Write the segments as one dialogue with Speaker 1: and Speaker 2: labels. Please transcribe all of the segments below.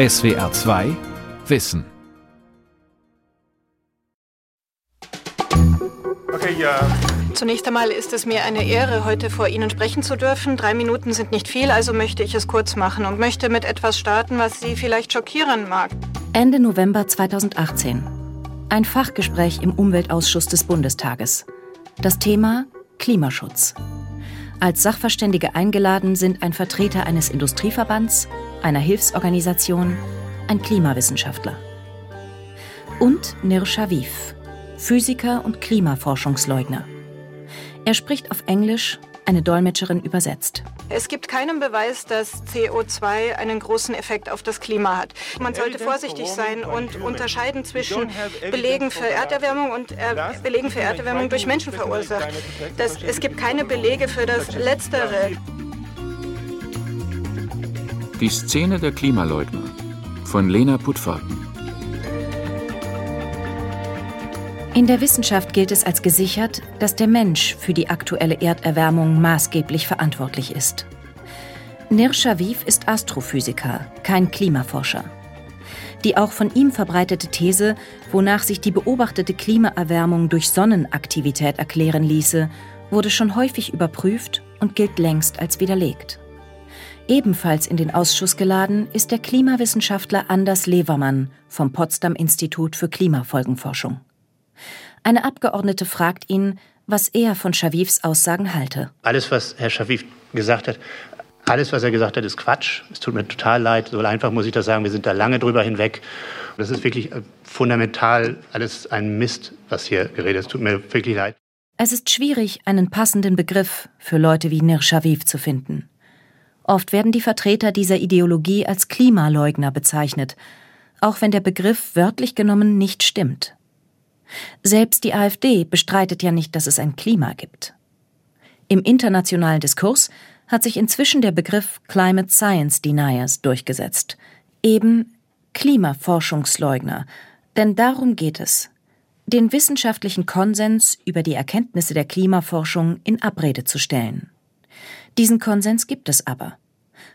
Speaker 1: SWR 2 Wissen.
Speaker 2: Okay, ja. Zunächst einmal ist es mir eine Ehre, heute vor Ihnen sprechen zu dürfen. Drei Minuten sind nicht viel, also möchte ich es kurz machen und möchte mit etwas starten, was Sie vielleicht schockieren mag.
Speaker 3: Ende November 2018. Ein Fachgespräch im Umweltausschuss des Bundestages. Das Thema Klimaschutz. Als Sachverständige eingeladen sind ein Vertreter eines Industrieverbands, einer Hilfsorganisation, ein Klimawissenschaftler. Und Nir Shaviv, Physiker und Klimaforschungsleugner. Er spricht auf Englisch, eine Dolmetscherin übersetzt.
Speaker 2: Es gibt keinen Beweis, dass CO2 einen großen Effekt auf das Klima hat. Man sollte vorsichtig sein und unterscheiden zwischen Belegen für Erderwärmung und er Belegen für Erderwärmung durch Menschen verursacht. Das, es gibt keine Belege für das Letztere.
Speaker 1: Die Szene der Klimaleugner von Lena Puttfahrten.
Speaker 3: In der Wissenschaft gilt es als gesichert, dass der Mensch für die aktuelle Erderwärmung maßgeblich verantwortlich ist. Nir Shaviv ist Astrophysiker, kein Klimaforscher. Die auch von ihm verbreitete These, wonach sich die beobachtete Klimaerwärmung durch Sonnenaktivität erklären ließe, wurde schon häufig überprüft und gilt längst als widerlegt. Ebenfalls in den Ausschuss geladen ist der Klimawissenschaftler Anders Levermann vom Potsdam Institut für Klimafolgenforschung. Eine Abgeordnete fragt ihn, was er von Schavivs Aussagen halte.
Speaker 4: Alles, was Herr Schaviv gesagt hat, alles, was er gesagt hat, ist Quatsch. Es tut mir total leid. So einfach muss ich das sagen. Wir sind da lange drüber hinweg. Das ist wirklich äh, fundamental alles ein Mist, was hier geredet ist. Es tut mir wirklich leid.
Speaker 3: Es ist schwierig, einen passenden Begriff für Leute wie Nir Shaviv zu finden. Oft werden die Vertreter dieser Ideologie als Klimaleugner bezeichnet, auch wenn der Begriff wörtlich genommen nicht stimmt. Selbst die AfD bestreitet ja nicht, dass es ein Klima gibt. Im internationalen Diskurs hat sich inzwischen der Begriff Climate Science Deniers durchgesetzt, eben Klimaforschungsleugner, denn darum geht es, den wissenschaftlichen Konsens über die Erkenntnisse der Klimaforschung in Abrede zu stellen. Diesen Konsens gibt es aber,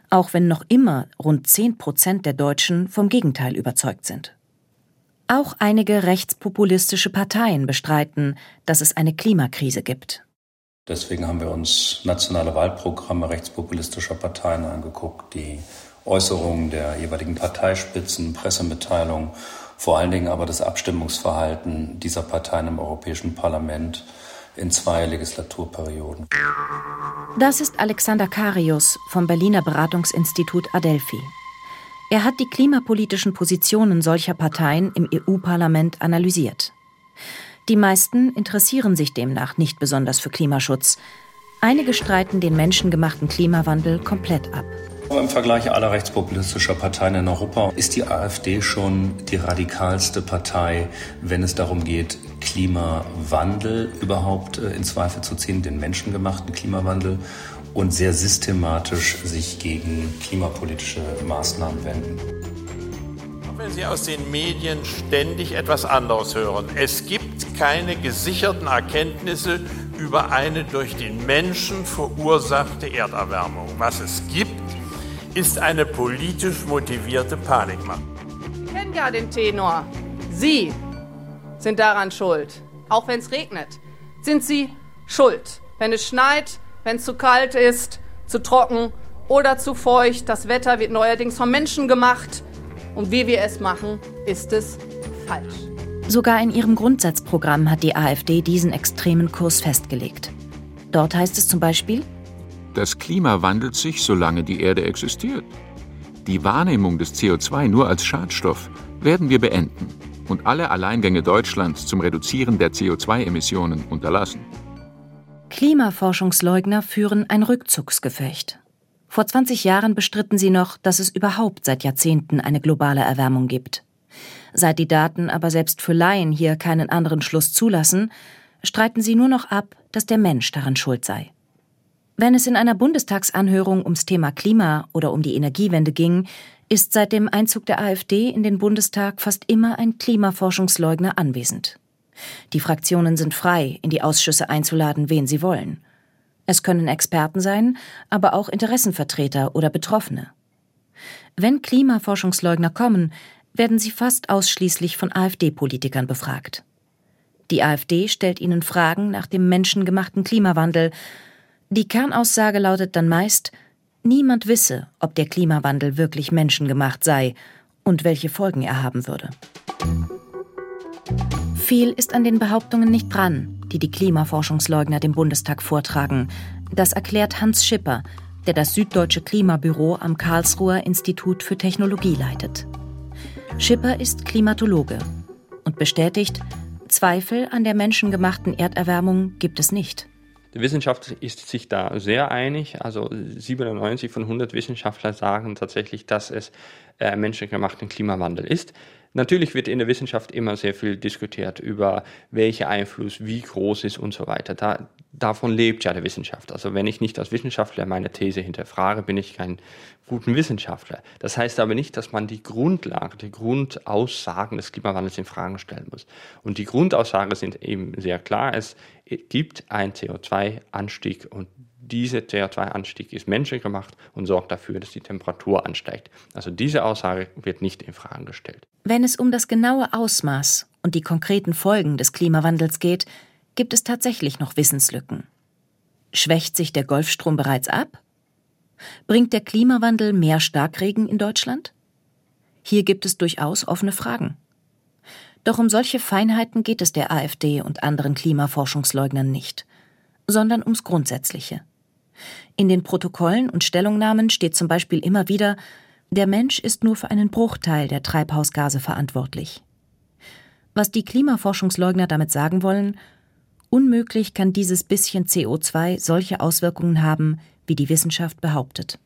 Speaker 3: auch wenn noch immer rund zehn Prozent der Deutschen vom Gegenteil überzeugt sind. Auch einige rechtspopulistische Parteien bestreiten, dass es eine Klimakrise gibt.
Speaker 5: Deswegen haben wir uns nationale Wahlprogramme rechtspopulistischer Parteien angeguckt, die Äußerungen der jeweiligen Parteispitzen, Pressemitteilungen, vor allen Dingen aber das Abstimmungsverhalten dieser Parteien im Europäischen Parlament in zwei Legislaturperioden.
Speaker 3: Das ist Alexander Karius vom Berliner Beratungsinstitut Adelphi. Er hat die klimapolitischen Positionen solcher Parteien im EU-Parlament analysiert. Die meisten interessieren sich demnach nicht besonders für Klimaschutz. Einige streiten den menschengemachten Klimawandel komplett ab.
Speaker 5: Im Vergleich aller rechtspopulistischer Parteien in Europa ist die AfD schon die radikalste Partei, wenn es darum geht, Klimawandel überhaupt äh, in Zweifel zu ziehen, den menschengemachten Klimawandel und sehr systematisch sich gegen klimapolitische Maßnahmen wenden.
Speaker 6: Wenn Sie aus den Medien ständig etwas anderes hören. Es gibt keine gesicherten Erkenntnisse über eine durch den Menschen verursachte Erderwärmung. Was es gibt, ist eine politisch motivierte Panikmache.
Speaker 7: Ich kenne ja den Tenor. Sie sind daran schuld. Auch wenn es regnet, sind Sie schuld. Wenn es schneit, wenn es zu kalt ist, zu trocken oder zu feucht. Das Wetter wird neuerdings vom Menschen gemacht. Und wie wir es machen, ist es falsch.
Speaker 3: Sogar in ihrem Grundsatzprogramm hat die AfD diesen extremen Kurs festgelegt. Dort heißt es zum Beispiel,
Speaker 1: das Klima wandelt sich, solange die Erde existiert. Die Wahrnehmung des CO2 nur als Schadstoff werden wir beenden und alle Alleingänge Deutschlands zum Reduzieren der CO2-Emissionen unterlassen.
Speaker 3: Klimaforschungsleugner führen ein Rückzugsgefecht. Vor 20 Jahren bestritten sie noch, dass es überhaupt seit Jahrzehnten eine globale Erwärmung gibt. Seit die Daten aber selbst für Laien hier keinen anderen Schluss zulassen, streiten sie nur noch ab, dass der Mensch daran schuld sei. Wenn es in einer Bundestagsanhörung ums Thema Klima oder um die Energiewende ging, ist seit dem Einzug der AfD in den Bundestag fast immer ein Klimaforschungsleugner anwesend. Die Fraktionen sind frei, in die Ausschüsse einzuladen, wen sie wollen. Es können Experten sein, aber auch Interessenvertreter oder Betroffene. Wenn Klimaforschungsleugner kommen, werden sie fast ausschließlich von AfD-Politikern befragt. Die AfD stellt ihnen Fragen nach dem menschengemachten Klimawandel. Die Kernaussage lautet dann meist, niemand wisse, ob der Klimawandel wirklich menschengemacht sei und welche Folgen er haben würde. Viel ist an den Behauptungen nicht dran, die die Klimaforschungsleugner dem Bundestag vortragen. Das erklärt Hans Schipper, der das Süddeutsche Klimabüro am Karlsruher Institut für Technologie leitet. Schipper ist Klimatologe und bestätigt, Zweifel an der menschengemachten Erderwärmung gibt es nicht.
Speaker 8: Die Wissenschaft ist sich da sehr einig. Also 97 von 100 Wissenschaftler sagen tatsächlich, dass es äh, menschengemachten Klimawandel ist. Natürlich wird in der Wissenschaft immer sehr viel diskutiert über welcher Einfluss wie groß ist und so weiter. Da, davon lebt ja der Wissenschaft. Also wenn ich nicht als Wissenschaftler meine These hinterfrage, bin ich kein guter Wissenschaftler. Das heißt aber nicht, dass man die Grundlage, die Grundaussagen des Klimawandels in Frage stellen muss. Und die Grundaussagen sind eben sehr klar. Es gibt einen CO2-Anstieg und dieser CO2-Anstieg ist menschengemacht und sorgt dafür, dass die Temperatur ansteigt. Also diese Aussage wird nicht in Frage gestellt.
Speaker 3: Wenn es um das genaue Ausmaß und die konkreten Folgen des Klimawandels geht, gibt es tatsächlich noch Wissenslücken. Schwächt sich der Golfstrom bereits ab? Bringt der Klimawandel mehr Starkregen in Deutschland? Hier gibt es durchaus offene Fragen. Doch um solche Feinheiten geht es der AfD und anderen Klimaforschungsleugnern nicht, sondern ums Grundsätzliche. In den Protokollen und Stellungnahmen steht zum Beispiel immer wieder, der Mensch ist nur für einen Bruchteil der Treibhausgase verantwortlich. Was die Klimaforschungsleugner damit sagen wollen, unmöglich kann dieses bisschen CO2 solche Auswirkungen haben, wie die Wissenschaft behauptet.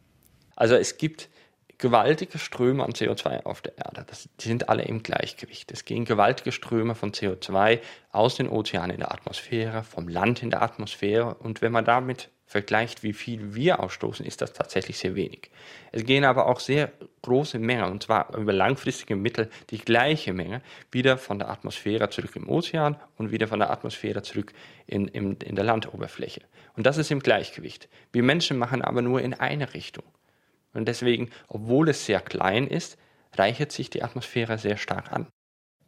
Speaker 8: Also es gibt gewaltige Ströme an CO2 auf der Erde. Das, die sind alle im Gleichgewicht. Es gehen gewaltige Ströme von CO2 aus den Ozeanen in der Atmosphäre, vom Land in der Atmosphäre. Und wenn man damit vergleicht, wie viel wir ausstoßen, ist das tatsächlich sehr wenig. Es gehen aber auch sehr große Mengen, und zwar über langfristige Mittel, die gleiche Menge, wieder von der Atmosphäre zurück im Ozean und wieder von der Atmosphäre zurück in, in, in der Landoberfläche. Und das ist im Gleichgewicht. Wir Menschen machen aber nur in eine Richtung. Und deswegen, obwohl es sehr klein ist, reichert sich die Atmosphäre sehr stark an.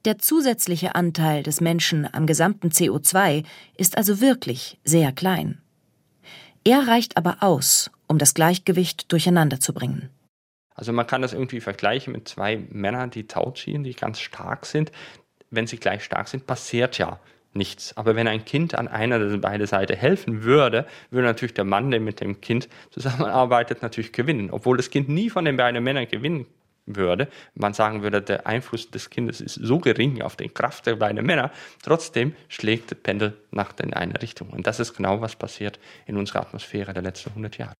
Speaker 3: Der zusätzliche Anteil des Menschen am gesamten CO2 ist also wirklich sehr klein. Er reicht aber aus, um das Gleichgewicht durcheinander zu bringen.
Speaker 8: Also man kann das irgendwie vergleichen mit zwei Männern, die Tau ziehen, die ganz stark sind. Wenn sie gleich stark sind, passiert ja nichts. Aber wenn ein Kind an einer der beiden Seiten helfen würde, würde natürlich der Mann, der mit dem Kind zusammenarbeitet, natürlich gewinnen. Obwohl das Kind nie von den beiden Männern gewinnen würde, man sagen würde, der Einfluss des Kindes ist so gering auf die Kraft der beiden Männer, trotzdem schlägt das Pendel nach in eine Richtung. Und das ist genau, was passiert in unserer Atmosphäre der letzten 100 Jahre.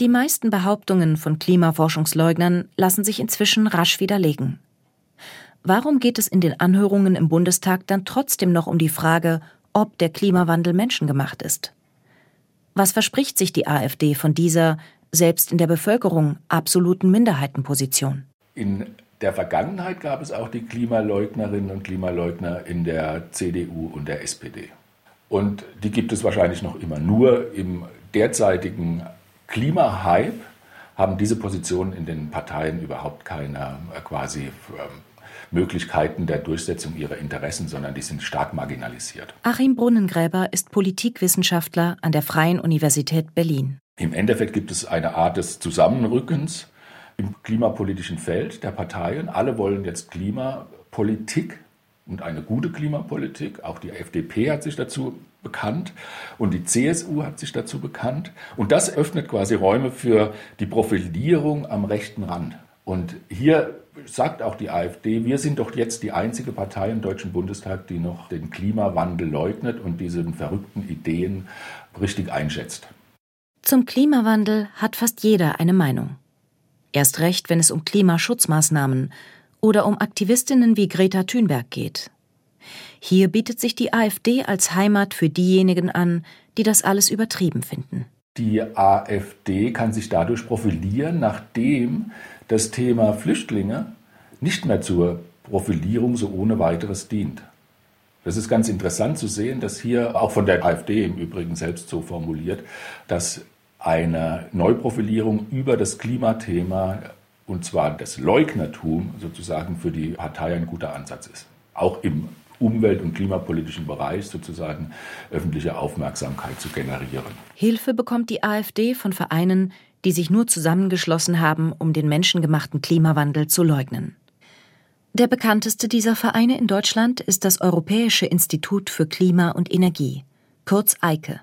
Speaker 3: Die meisten Behauptungen von Klimaforschungsleugnern lassen sich inzwischen rasch widerlegen. Warum geht es in den Anhörungen im Bundestag dann trotzdem noch um die Frage, ob der Klimawandel menschengemacht ist? Was verspricht sich die AfD von dieser, selbst in der Bevölkerung, absoluten Minderheitenposition?
Speaker 9: In der Vergangenheit gab es auch die Klimaleugnerinnen und Klimaleugner in der CDU und der SPD. Und die gibt es wahrscheinlich noch immer. Nur im derzeitigen Klimahype haben diese Positionen in den Parteien überhaupt keine äh, quasi ähm, Möglichkeiten der Durchsetzung ihrer Interessen, sondern die sind stark marginalisiert.
Speaker 3: Achim Brunnengräber ist Politikwissenschaftler an der Freien Universität Berlin.
Speaker 9: Im Endeffekt gibt es eine Art des Zusammenrückens im klimapolitischen Feld der Parteien. Alle wollen jetzt Klimapolitik und eine gute Klimapolitik. Auch die FDP hat sich dazu bekannt und die CSU hat sich dazu bekannt. Und das öffnet quasi Räume für die Profilierung am rechten Rand. Und hier sagt auch die AfD, wir sind doch jetzt die einzige Partei im Deutschen Bundestag, die noch den Klimawandel leugnet und diese verrückten Ideen richtig einschätzt.
Speaker 3: Zum Klimawandel hat fast jeder eine Meinung. Erst recht, wenn es um Klimaschutzmaßnahmen oder um Aktivistinnen wie Greta Thunberg geht. Hier bietet sich die AfD als Heimat für diejenigen an, die das alles übertrieben finden.
Speaker 9: Die AfD kann sich dadurch profilieren, nachdem das Thema Flüchtlinge nicht mehr zur Profilierung so ohne weiteres dient. Das ist ganz interessant zu sehen, dass hier auch von der AfD im Übrigen selbst so formuliert, dass eine Neuprofilierung über das Klimathema und zwar das Leugnertum sozusagen für die Partei ein guter Ansatz ist. Auch im umwelt- und klimapolitischen Bereich sozusagen öffentliche Aufmerksamkeit zu generieren.
Speaker 3: Hilfe bekommt die AfD von Vereinen, die sich nur zusammengeschlossen haben, um den menschengemachten Klimawandel zu leugnen. Der bekannteste dieser Vereine in Deutschland ist das Europäische Institut für Klima und Energie, kurz EIKE.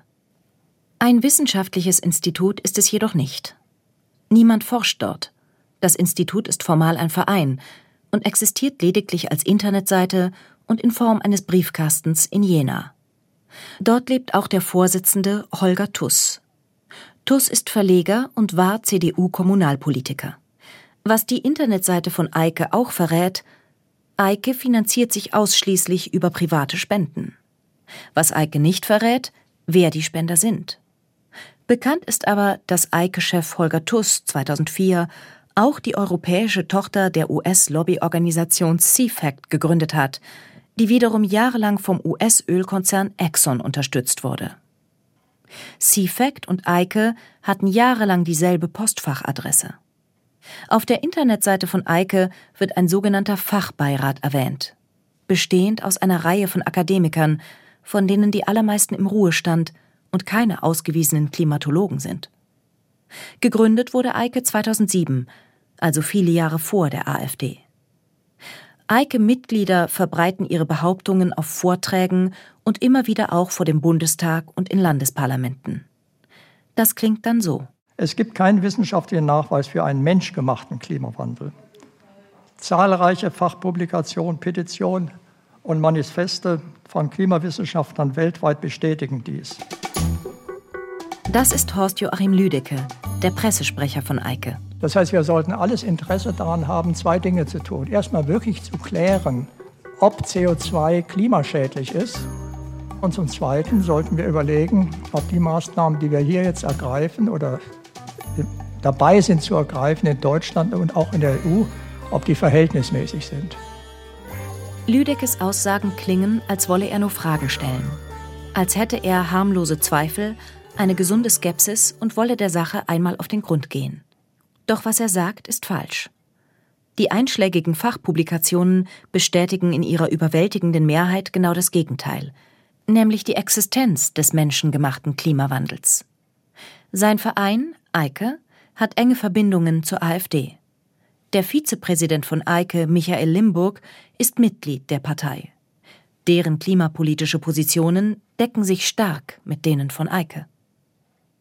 Speaker 3: Ein wissenschaftliches Institut ist es jedoch nicht. Niemand forscht dort. Das Institut ist formal ein Verein und existiert lediglich als Internetseite und in Form eines Briefkastens in Jena. Dort lebt auch der Vorsitzende Holger Tuss. Tuss ist Verleger und war CDU-Kommunalpolitiker. Was die Internetseite von Eike auch verrät, Eike finanziert sich ausschließlich über private Spenden. Was Eike nicht verrät, wer die Spender sind. Bekannt ist aber, dass Eike-Chef Holger Tuss 2004 auch die europäische Tochter der US-Lobbyorganisation CFACT gegründet hat, die wiederum jahrelang vom US-Ölkonzern Exxon unterstützt wurde. CFACT und Eike hatten jahrelang dieselbe Postfachadresse. Auf der Internetseite von Eike wird ein sogenannter Fachbeirat erwähnt, bestehend aus einer Reihe von Akademikern, von denen die allermeisten im Ruhestand und keine ausgewiesenen Klimatologen sind. Gegründet wurde Eike 2007, also viele Jahre vor der AfD. Eike-Mitglieder verbreiten ihre Behauptungen auf Vorträgen und immer wieder auch vor dem Bundestag und in Landesparlamenten. Das klingt dann so.
Speaker 10: Es gibt keinen wissenschaftlichen Nachweis für einen menschgemachten Klimawandel. Zahlreiche Fachpublikationen, Petitionen und Manifeste von Klimawissenschaftlern weltweit bestätigen dies.
Speaker 3: Das ist Horst Joachim Lüdecke, der Pressesprecher von Eike.
Speaker 10: Das heißt, wir sollten alles Interesse daran haben, zwei Dinge zu tun. Erstmal wirklich zu klären, ob CO2 klimaschädlich ist. Und zum Zweiten sollten wir überlegen, ob die Maßnahmen, die wir hier jetzt ergreifen oder dabei sind zu ergreifen in Deutschland und auch in der EU, ob die verhältnismäßig sind.
Speaker 3: Lüdeckes Aussagen klingen, als wolle er nur Fragen stellen. Als hätte er harmlose Zweifel, eine gesunde Skepsis und wolle der Sache einmal auf den Grund gehen. Doch was er sagt, ist falsch. Die einschlägigen Fachpublikationen bestätigen in ihrer überwältigenden Mehrheit genau das Gegenteil, nämlich die Existenz des menschengemachten Klimawandels. Sein Verein, Eike, hat enge Verbindungen zur AfD. Der Vizepräsident von Eike, Michael Limburg, ist Mitglied der Partei. Deren klimapolitische Positionen decken sich stark mit denen von Eike.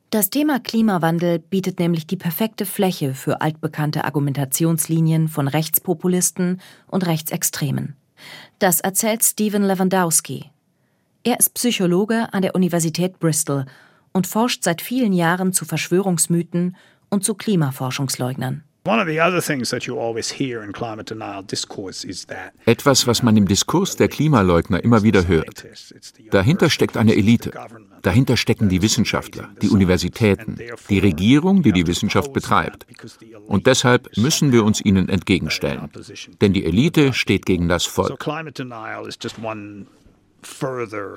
Speaker 3: Das Thema Klimawandel bietet nämlich die perfekte Fläche für altbekannte Argumentationslinien von Rechtspopulisten und Rechtsextremen. Das erzählt Stephen Lewandowski. Er ist Psychologe an der Universität Bristol und forscht seit vielen Jahren zu Verschwörungsmythen und zu Klimaforschungsleugnern.
Speaker 1: Etwas, was man im Diskurs der Klimaleugner immer wieder hört. Dahinter steckt eine Elite. Dahinter stecken die Wissenschaftler, die Universitäten, die Regierung, die die Wissenschaft betreibt. Und deshalb müssen wir uns ihnen entgegenstellen. Denn die Elite steht gegen das Volk.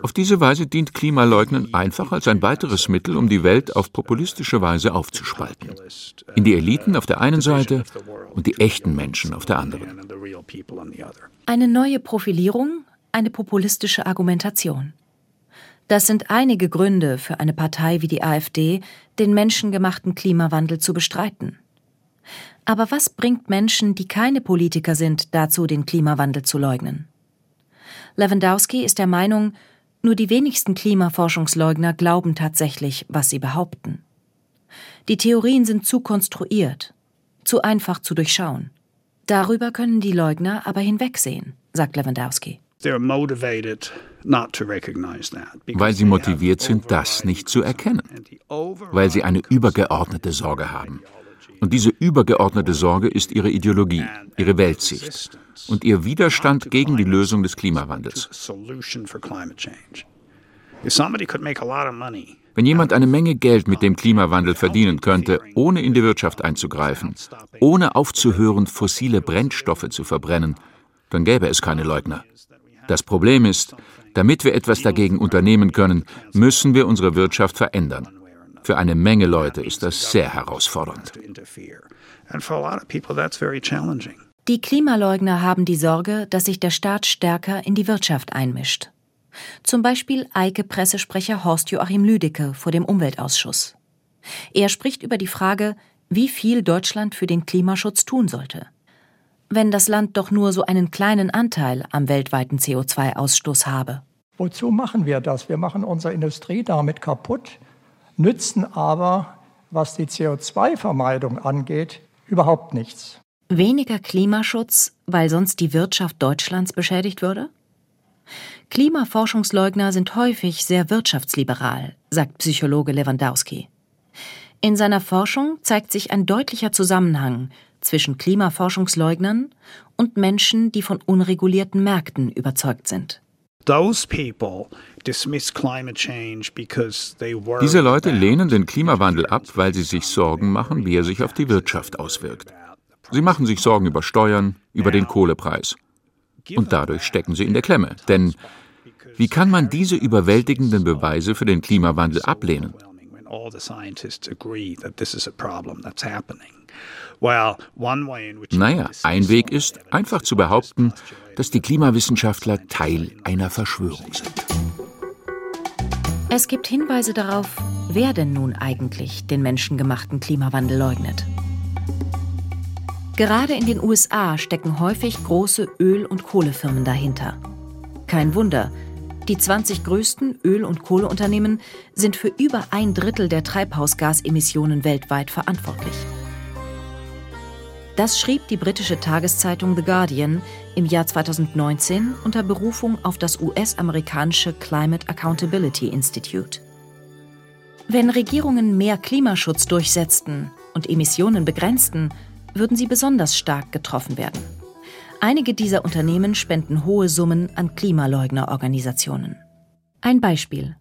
Speaker 1: Auf diese Weise dient Klimaleugnen einfach als ein weiteres Mittel, um die Welt auf populistische Weise aufzuspalten. In die Eliten auf der einen Seite und die echten Menschen auf der anderen.
Speaker 3: Eine neue Profilierung, eine populistische Argumentation. Das sind einige Gründe für eine Partei wie die AfD, den menschengemachten Klimawandel zu bestreiten. Aber was bringt Menschen, die keine Politiker sind, dazu, den Klimawandel zu leugnen? Lewandowski ist der Meinung, nur die wenigsten Klimaforschungsleugner glauben tatsächlich, was sie behaupten. Die Theorien sind zu konstruiert, zu einfach zu durchschauen. Darüber können die Leugner aber hinwegsehen, sagt Lewandowski.
Speaker 1: Weil sie motiviert sind, das nicht zu erkennen. Weil sie eine übergeordnete Sorge haben. Und diese übergeordnete Sorge ist ihre Ideologie, ihre Weltsicht und ihr Widerstand gegen die Lösung des Klimawandels. Wenn jemand eine Menge Geld mit dem Klimawandel verdienen könnte, ohne in die Wirtschaft einzugreifen, ohne aufzuhören, fossile Brennstoffe zu verbrennen, dann gäbe es keine Leugner. Das Problem ist, damit wir etwas dagegen unternehmen können, müssen wir unsere Wirtschaft verändern. Für eine Menge Leute ist das sehr herausfordernd.
Speaker 3: Die Klimaleugner haben die Sorge, dass sich der Staat stärker in die Wirtschaft einmischt. Zum Beispiel Eike-Pressesprecher Horst Joachim Lüdecke vor dem Umweltausschuss. Er spricht über die Frage, wie viel Deutschland für den Klimaschutz tun sollte. Wenn das Land doch nur so einen kleinen Anteil am weltweiten CO2-Ausstoß habe.
Speaker 10: Wozu machen wir das? Wir machen unsere Industrie damit kaputt, nützen aber, was die CO2-Vermeidung angeht, überhaupt nichts.
Speaker 3: Weniger Klimaschutz, weil sonst die Wirtschaft Deutschlands beschädigt würde? Klimaforschungsleugner sind häufig sehr wirtschaftsliberal, sagt Psychologe Lewandowski. In seiner Forschung zeigt sich ein deutlicher Zusammenhang zwischen Klimaforschungsleugnern und Menschen, die von unregulierten Märkten überzeugt sind.
Speaker 1: Diese Leute lehnen den Klimawandel ab, weil sie sich Sorgen machen, wie er sich auf die Wirtschaft auswirkt. Sie machen sich Sorgen über Steuern, über den Kohlepreis. Und dadurch stecken sie in der Klemme. Denn wie kann man diese überwältigenden Beweise für den Klimawandel ablehnen? Naja, ein Weg ist, einfach zu behaupten, dass die Klimawissenschaftler Teil einer Verschwörung sind.
Speaker 3: Es gibt Hinweise darauf, wer denn nun eigentlich den menschengemachten Klimawandel leugnet. Gerade in den USA stecken häufig große Öl- und Kohlefirmen dahinter. Kein Wunder, die 20 größten Öl- und Kohleunternehmen sind für über ein Drittel der Treibhausgasemissionen weltweit verantwortlich. Das schrieb die britische Tageszeitung The Guardian im Jahr 2019 unter Berufung auf das US-amerikanische Climate Accountability Institute. Wenn Regierungen mehr Klimaschutz durchsetzten und Emissionen begrenzten, würden sie besonders stark getroffen werden. Einige dieser Unternehmen spenden hohe Summen an Klimaleugnerorganisationen. Ein Beispiel.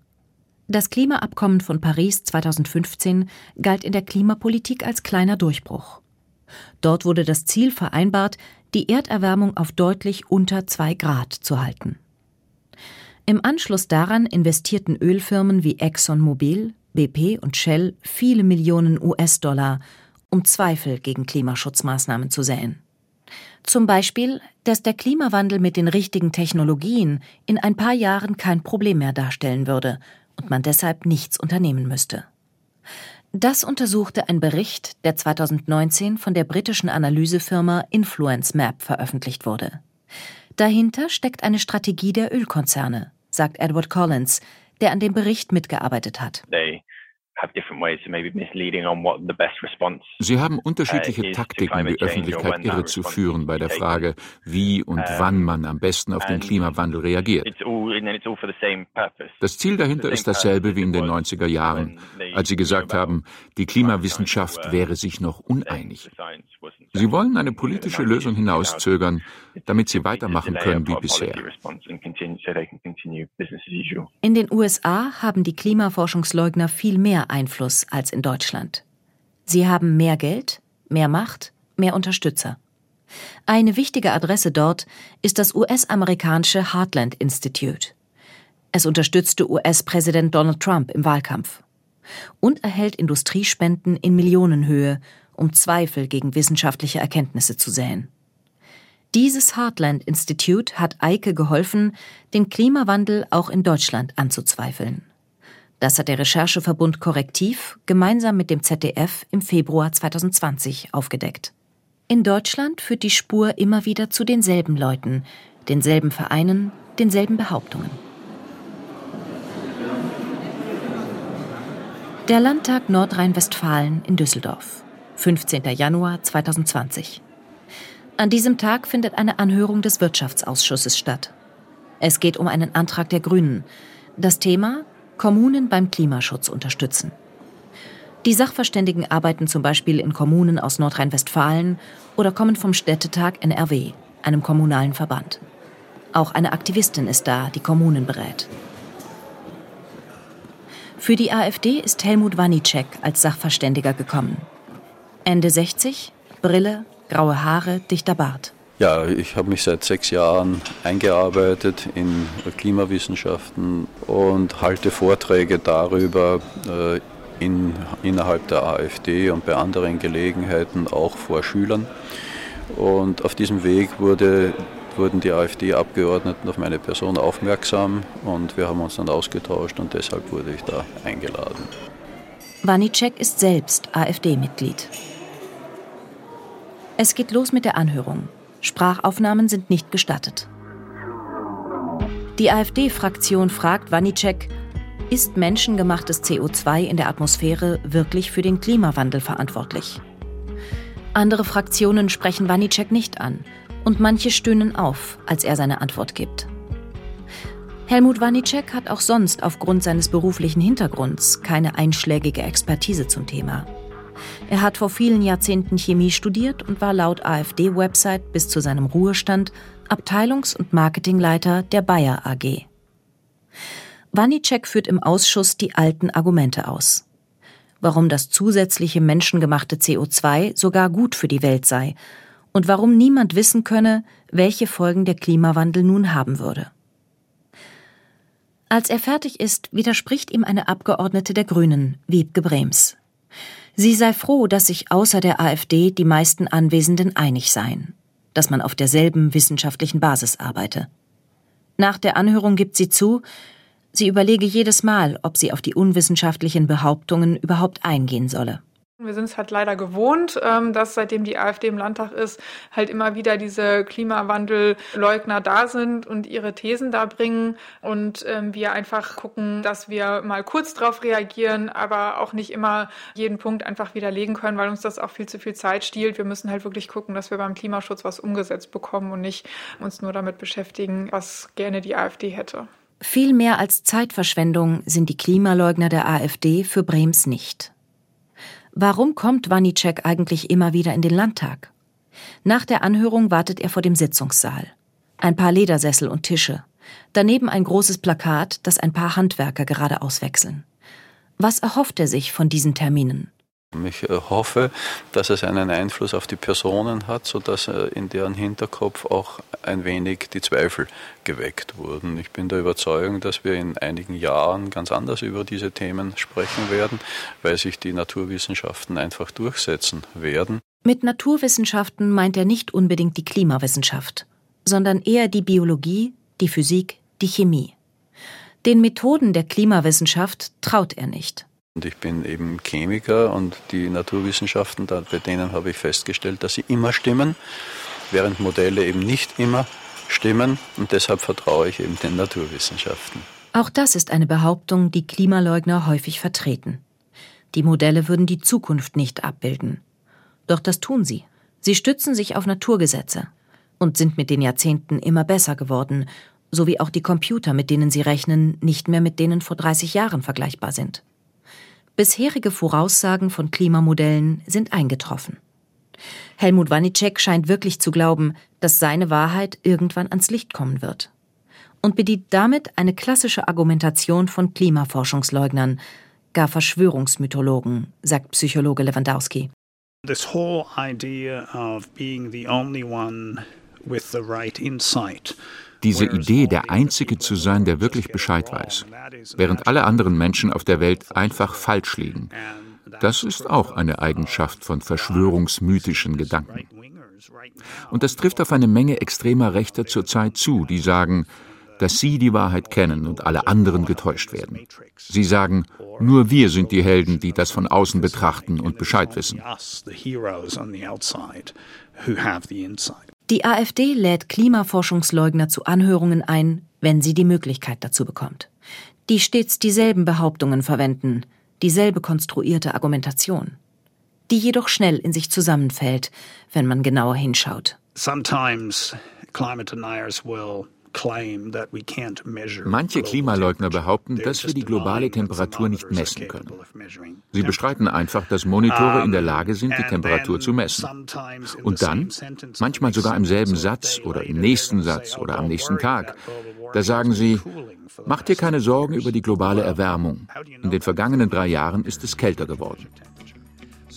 Speaker 3: Das Klimaabkommen von Paris 2015 galt in der Klimapolitik als kleiner Durchbruch. Dort wurde das Ziel vereinbart, die Erderwärmung auf deutlich unter zwei Grad zu halten. Im Anschluss daran investierten Ölfirmen wie ExxonMobil, BP und Shell viele Millionen US-Dollar, um Zweifel gegen Klimaschutzmaßnahmen zu säen. Zum Beispiel, dass der Klimawandel mit den richtigen Technologien in ein paar Jahren kein Problem mehr darstellen würde und man deshalb nichts unternehmen müsste. Das untersuchte ein Bericht, der 2019 von der britischen Analysefirma Influence Map veröffentlicht wurde. Dahinter steckt eine Strategie der Ölkonzerne, sagt Edward Collins, der an dem Bericht mitgearbeitet hat. They
Speaker 1: Sie haben unterschiedliche uh, Taktiken, die Öffentlichkeit irre zu führen bei der Frage, wie und wann man am besten auf den Klimawandel reagiert. Das Ziel dahinter ist dasselbe wie in den 90er Jahren, als Sie gesagt haben, die Klimawissenschaft wäre sich noch uneinig. Sie wollen eine politische Lösung hinauszögern, damit sie weitermachen können wie bisher.
Speaker 3: In den USA haben die Klimaforschungsleugner viel mehr Einfluss als in Deutschland. Sie haben mehr Geld, mehr Macht, mehr Unterstützer. Eine wichtige Adresse dort ist das US-amerikanische Heartland Institute. Es unterstützte US-Präsident Donald Trump im Wahlkampf und erhält Industriespenden in Millionenhöhe, um Zweifel gegen wissenschaftliche Erkenntnisse zu säen. Dieses Heartland Institute hat Eike geholfen, den Klimawandel auch in Deutschland anzuzweifeln. Das hat der Rechercheverbund Korrektiv gemeinsam mit dem ZDF im Februar 2020 aufgedeckt. In Deutschland führt die Spur immer wieder zu denselben Leuten, denselben Vereinen, denselben Behauptungen. Der Landtag Nordrhein-Westfalen in Düsseldorf, 15. Januar 2020. An diesem Tag findet eine Anhörung des Wirtschaftsausschusses statt. Es geht um einen Antrag der Grünen. Das Thema Kommunen beim Klimaschutz unterstützen. Die Sachverständigen arbeiten zum Beispiel in Kommunen aus Nordrhein-Westfalen oder kommen vom Städtetag NRW, einem kommunalen Verband. Auch eine Aktivistin ist da, die Kommunen berät. Für die AfD ist Helmut Wanicek als Sachverständiger gekommen. Ende 60, Brille, graue Haare, dichter Bart.
Speaker 11: Ja, ich habe mich seit sechs Jahren eingearbeitet in Klimawissenschaften und halte Vorträge darüber äh, in, innerhalb der AfD und bei anderen Gelegenheiten auch vor Schülern. Und auf diesem Weg wurde, wurden die AfD-Abgeordneten auf meine Person aufmerksam und wir haben uns dann ausgetauscht und deshalb wurde ich da eingeladen.
Speaker 3: Wanicek ist selbst AfD-Mitglied. Es geht los mit der Anhörung. Sprachaufnahmen sind nicht gestattet. Die AfD-Fraktion fragt Wanicek, ist menschengemachtes CO2 in der Atmosphäre wirklich für den Klimawandel verantwortlich? Andere Fraktionen sprechen Wanicek nicht an und manche stöhnen auf, als er seine Antwort gibt. Helmut Wanicek hat auch sonst aufgrund seines beruflichen Hintergrunds keine einschlägige Expertise zum Thema. Er hat vor vielen Jahrzehnten Chemie studiert und war laut AfD-Website bis zu seinem Ruhestand Abteilungs- und Marketingleiter der Bayer AG. Wanicek führt im Ausschuss die alten Argumente aus. Warum das zusätzliche menschengemachte CO2 sogar gut für die Welt sei und warum niemand wissen könne, welche Folgen der Klimawandel nun haben würde. Als er fertig ist, widerspricht ihm eine Abgeordnete der Grünen, Wiebke Brems. Sie sei froh, dass sich außer der AfD die meisten Anwesenden einig seien, dass man auf derselben wissenschaftlichen Basis arbeite. Nach der Anhörung gibt sie zu, sie überlege jedes Mal, ob sie auf die unwissenschaftlichen Behauptungen überhaupt eingehen solle.
Speaker 12: Wir sind es halt leider gewohnt, ähm, dass seitdem die AfD im Landtag ist, halt immer wieder diese Klimawandelleugner da sind und ihre Thesen da bringen und ähm, wir einfach gucken, dass wir mal kurz drauf reagieren, aber auch nicht immer jeden Punkt einfach widerlegen können, weil uns das auch viel zu viel Zeit stiehlt. Wir müssen halt wirklich gucken, dass wir beim Klimaschutz was umgesetzt bekommen und nicht uns nur damit beschäftigen, was gerne die AfD hätte.
Speaker 3: Viel mehr als Zeitverschwendung sind die Klimaleugner der AfD für Brems nicht. Warum kommt Wanicek eigentlich immer wieder in den Landtag? Nach der Anhörung wartet er vor dem Sitzungssaal. Ein paar Ledersessel und Tische. Daneben ein großes Plakat, das ein paar Handwerker gerade auswechseln. Was erhofft er sich von diesen Terminen?
Speaker 11: Ich äh, hoffe, dass es einen Einfluss auf die Personen hat, sodass äh, in deren Hinterkopf auch ein wenig die Zweifel geweckt wurden. Ich bin der Überzeugung, dass wir in einigen Jahren ganz anders über diese Themen sprechen werden, weil sich die Naturwissenschaften einfach durchsetzen werden.
Speaker 3: Mit Naturwissenschaften meint er nicht unbedingt die Klimawissenschaft, sondern eher die Biologie, die Physik, die Chemie. Den Methoden der Klimawissenschaft traut er nicht.
Speaker 11: Und ich bin eben Chemiker und die Naturwissenschaften, da, bei denen habe ich festgestellt, dass sie immer stimmen, während Modelle eben nicht immer stimmen. Und deshalb vertraue ich eben den Naturwissenschaften.
Speaker 3: Auch das ist eine Behauptung, die Klimaleugner häufig vertreten. Die Modelle würden die Zukunft nicht abbilden. Doch das tun sie. Sie stützen sich auf Naturgesetze und sind mit den Jahrzehnten immer besser geworden, so wie auch die Computer, mit denen sie rechnen, nicht mehr mit denen vor 30 Jahren vergleichbar sind. Bisherige Voraussagen von Klimamodellen sind eingetroffen. Helmut Wanicek scheint wirklich zu glauben, dass seine Wahrheit irgendwann ans Licht kommen wird. Und bedient damit eine klassische Argumentation von Klimaforschungsleugnern, gar Verschwörungsmythologen, sagt Psychologe Lewandowski.
Speaker 13: This whole idea of being the only one with the right insight
Speaker 1: diese Idee, der Einzige zu sein, der wirklich Bescheid weiß, während alle anderen Menschen auf der Welt einfach falsch liegen, das ist auch eine Eigenschaft von verschwörungsmythischen Gedanken. Und das trifft auf eine Menge extremer Rechter zurzeit zu, die sagen, dass sie die Wahrheit kennen und alle anderen getäuscht werden. Sie sagen, nur wir sind die Helden, die das von außen betrachten und Bescheid wissen.
Speaker 3: Die AfD lädt Klimaforschungsleugner zu Anhörungen ein, wenn sie die Möglichkeit dazu bekommt. Die stets dieselben Behauptungen verwenden, dieselbe konstruierte Argumentation, die jedoch schnell in sich zusammenfällt, wenn man genauer hinschaut.
Speaker 13: Sometimes climate deniers will
Speaker 1: Manche Klimaleugner behaupten, dass wir die globale Temperatur nicht messen können. Sie bestreiten einfach, dass Monitore in der Lage sind, die Temperatur zu messen. Und dann, manchmal sogar im selben Satz oder im nächsten Satz oder am nächsten Tag, da sagen sie, macht dir keine Sorgen über die globale Erwärmung. In den vergangenen drei Jahren ist es kälter geworden.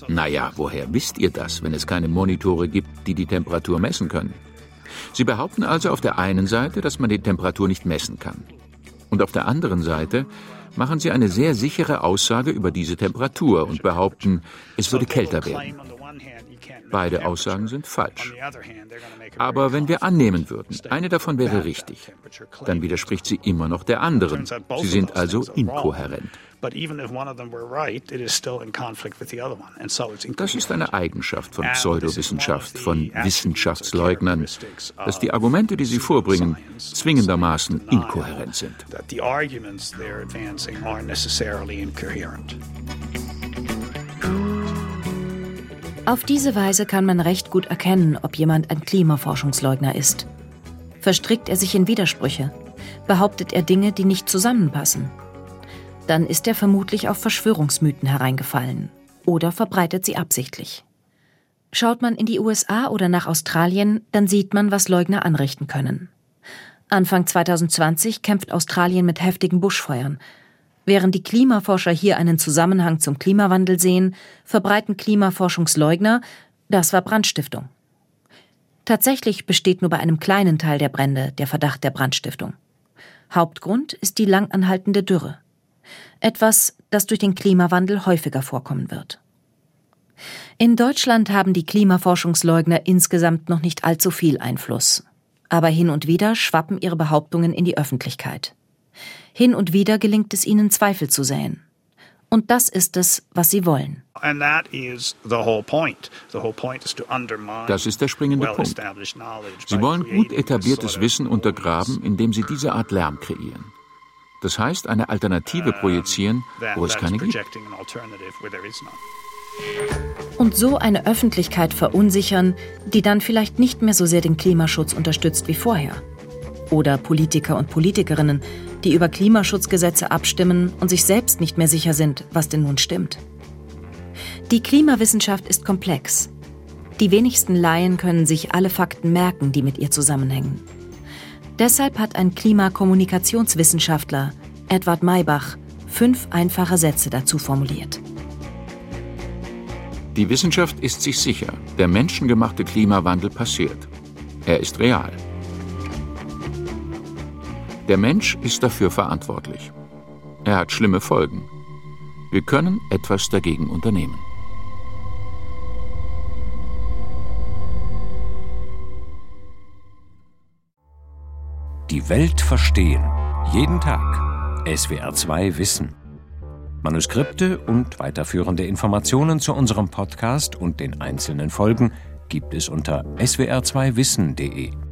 Speaker 1: Naja, woher wisst ihr das, wenn es keine Monitore gibt, die die Temperatur messen können? Sie behaupten also auf der einen Seite, dass man die Temperatur nicht messen kann. Und auf der anderen Seite machen sie eine sehr sichere Aussage über diese Temperatur und behaupten, es würde kälter werden. Beide Aussagen sind falsch. Aber wenn wir annehmen würden, eine davon wäre richtig, dann widerspricht sie immer noch der anderen. Sie sind also inkohärent. Das ist eine Eigenschaft von Pseudowissenschaft, von Wissenschaftsleugnern, dass die Argumente, die sie vorbringen, zwingendermaßen inkohärent sind.
Speaker 3: Auf diese Weise kann man recht gut erkennen, ob jemand ein Klimaforschungsleugner ist. Verstrickt er sich in Widersprüche? Behauptet er Dinge, die nicht zusammenpassen? Dann ist er vermutlich auf Verschwörungsmythen hereingefallen oder verbreitet sie absichtlich. Schaut man in die USA oder nach Australien, dann sieht man, was Leugner anrichten können. Anfang 2020 kämpft Australien mit heftigen Buschfeuern. Während die Klimaforscher hier einen Zusammenhang zum Klimawandel sehen, verbreiten Klimaforschungsleugner, das war Brandstiftung. Tatsächlich besteht nur bei einem kleinen Teil der Brände der Verdacht der Brandstiftung. Hauptgrund ist die langanhaltende Dürre. Etwas, das durch den Klimawandel häufiger vorkommen wird. In Deutschland haben die Klimaforschungsleugner insgesamt noch nicht allzu viel Einfluss. Aber hin und wieder schwappen ihre Behauptungen in die Öffentlichkeit. Hin und wieder gelingt es ihnen, Zweifel zu säen. Und das ist es, was sie wollen.
Speaker 1: Das ist der springende Punkt. Sie wollen gut etabliertes Wissen untergraben, indem sie diese Art Lärm kreieren. Das heißt, eine Alternative projizieren, wo es keine gibt.
Speaker 3: Und so eine Öffentlichkeit verunsichern, die dann vielleicht nicht mehr so sehr den Klimaschutz unterstützt wie vorher. Oder Politiker und Politikerinnen, die über Klimaschutzgesetze abstimmen und sich selbst nicht mehr sicher sind, was denn nun stimmt. Die Klimawissenschaft ist komplex. Die wenigsten Laien können sich alle Fakten merken, die mit ihr zusammenhängen. Deshalb hat ein Klimakommunikationswissenschaftler, Edward Maybach, fünf einfache Sätze dazu formuliert.
Speaker 1: Die Wissenschaft ist sich sicher, der menschengemachte Klimawandel passiert. Er ist real. Der Mensch ist dafür verantwortlich. Er hat schlimme Folgen. Wir können etwas dagegen unternehmen.
Speaker 14: Die Welt verstehen. Jeden Tag. SWR2 Wissen. Manuskripte und weiterführende Informationen zu unserem Podcast und den einzelnen Folgen gibt es unter swr2wissen.de.